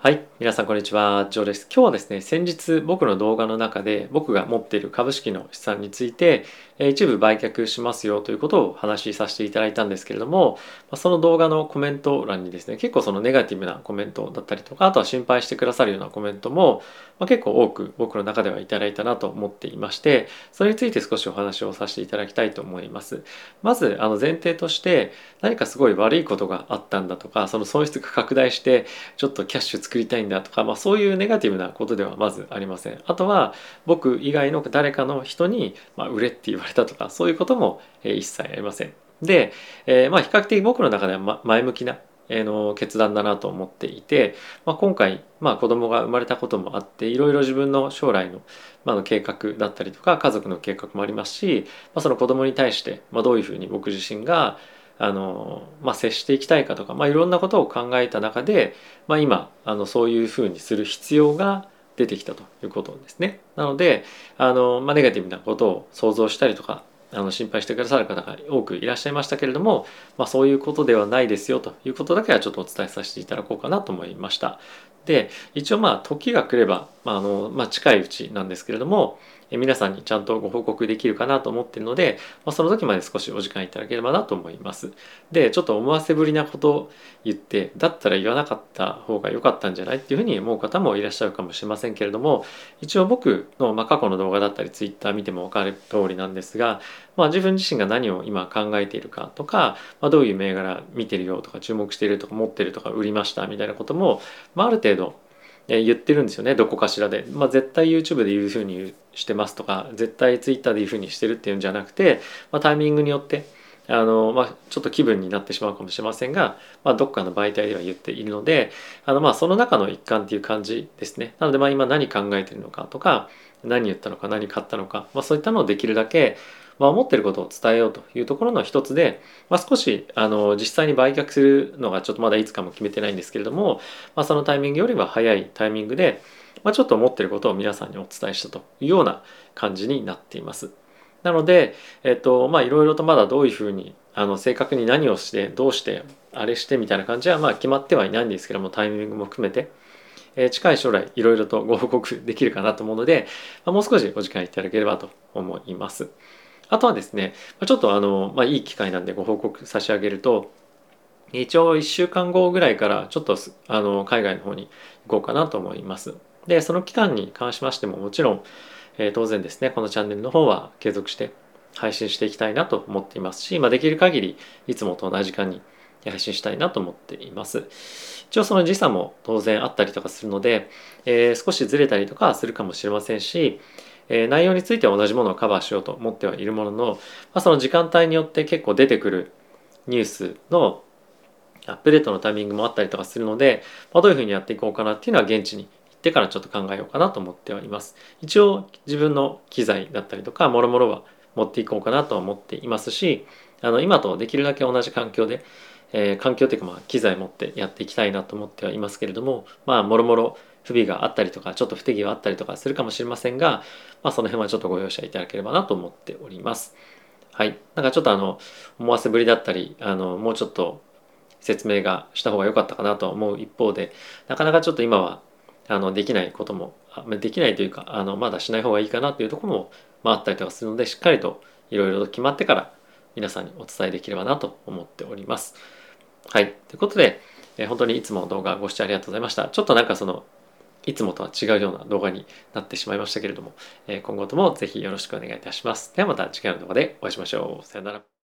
はい。皆さん、こんにちは。ジョーです。今日はですね、先日僕の動画の中で僕が持っている株式の資産について、一部売却しますよということを話しさせていただいたんですけれども、その動画のコメント欄にですね、結構そのネガティブなコメントだったりとか、あとは心配してくださるようなコメントも、ま結構多く僕の中ではいただいたなと思っていまして、それについて少しお話をさせていただきたいと思います。まず、あの前提として、何かすごい悪いことがあったんだとか、その損失が拡大して、ちょっとキャッシュ作りたいんだとか、まあ、そういうネガティブなことではまずありません。あとは僕以外の誰かの人に、まあ、売れって言われたとかそういうことも、え一切ありません。で、えー、まあ比較的僕の中ではま前向きなえの決断だなと思っていて、まあ、今回、まあ、子供が生まれたこともあっていろいろ自分の将来の,、まあ、の計画だったりとか家族の計画もありますし、まあ、その子供に対して、まあ、どういうふうに僕自身があの、まあ、接していきたいかとか、まあ、いろんなことを考えた中で、まあ、今あのそういうふうにする必要が出てきたということですね。なのであの、まあ、ネガティブなことを想像したりとかあの心配してくださる方が多くいらっしゃいましたけれども、まあ、そういうことではないですよということだけはちょっとお伝えさせていただこうかなと思いました。で一応まあ時が来れば、まあのまあ、近いうちなんですけれども皆さんにちゃんとご報告できるかなと思ってるので、まあ、その時まで少しお時間いただければなと思います。で、ちょっと思わせぶりなことを言って、だったら言わなかった方が良かったんじゃないっていうふうに思う方もいらっしゃるかもしれませんけれども、一応僕の、まあ、過去の動画だったり、ツイッター見ても分かる通りなんですが、まあ、自分自身が何を今考えているかとか、まあ、どういう銘柄見てるよとか、注目しているとか、持ってるとか、売りましたみたいなことも、まあ、ある程度、言ってるんですよねどこかしらで、まあ、絶対 YouTube で言うふうにしてますとか絶対 Twitter で言うふうにしてるっていうんじゃなくて、まあ、タイミングによってあの、まあ、ちょっと気分になってしまうかもしれませんが、まあ、どっかの媒体では言っているのであのまあその中の一環っていう感じですね。なのでまあ今何考えてるのかとか何言ったのか何買ったのか、まあ、そういったのをできるだけまあ、思ってることを伝えようというところの一つで、まあ、少しあの実際に売却するのがちょっとまだいつかも決めてないんですけれども、まあ、そのタイミングよりは早いタイミングで、まあ、ちょっと思ってることを皆さんにお伝えしたというような感じになっています。なので、えっと、まあいろいろとまだどういうふうにあの正確に何をしてどうしてあれしてみたいな感じはまあ決まってはいないんですけどもタイミングも含めて、えー、近い将来いろいろとご報告できるかなと思うので、まあ、もう少しお時間いただければと思います。あとはですね、ちょっとあの、まあ、いい機会なんでご報告差し上げると、一応1週間後ぐらいからちょっとあの海外の方に行こうかなと思います。で、その期間に関しましてももちろん、えー、当然ですね、このチャンネルの方は継続して配信していきたいなと思っていますし、まあ、できる限りいつもと同じ時間に配信したいなと思っています。一応その時差も当然あったりとかするので、えー、少しずれたりとかするかもしれませんし、えー、内容については同じものをカバーしようと思ってはいるものの、まあ、その時間帯によって結構出てくるニュースのアップデートのタイミングもあったりとかするので、まあ、どういうふうにやっていこうかなっていうのは現地に行ってからちょっと考えようかなと思ってはいます。一応自分の機材だったりとか、もろもろは持っていこうかなとは思っていますし、あの今とできるだけ同じ環境で、えー、環境というかまあ機材持ってやっていきたいなと思ってはいますけれども、まあもろもろ不備があったりとかちょっと不手際あったりとかするかもしれませんが、まあ、その辺はちょっとご容赦いただければなと思っております。はい。なんかちょっとあの思わせぶりだったりあのもうちょっと説明がした方が良かったかなと思う一方でなかなかちょっと今はあのできないこともできないというかあのまだしない方がいいかなというところも、まあ、あったりとかするのでしっかりといろいろと決まってから皆さんにお伝えできればなと思っております。はい。ということで、え本当にいつも動画ご視聴ありがとうございました。ちょっとなんかそのいつもとは違うような動画になってしまいましたけれども、今後ともぜひよろしくお願いいたします。ではまた次回の動画でお会いしましょう。さよなら。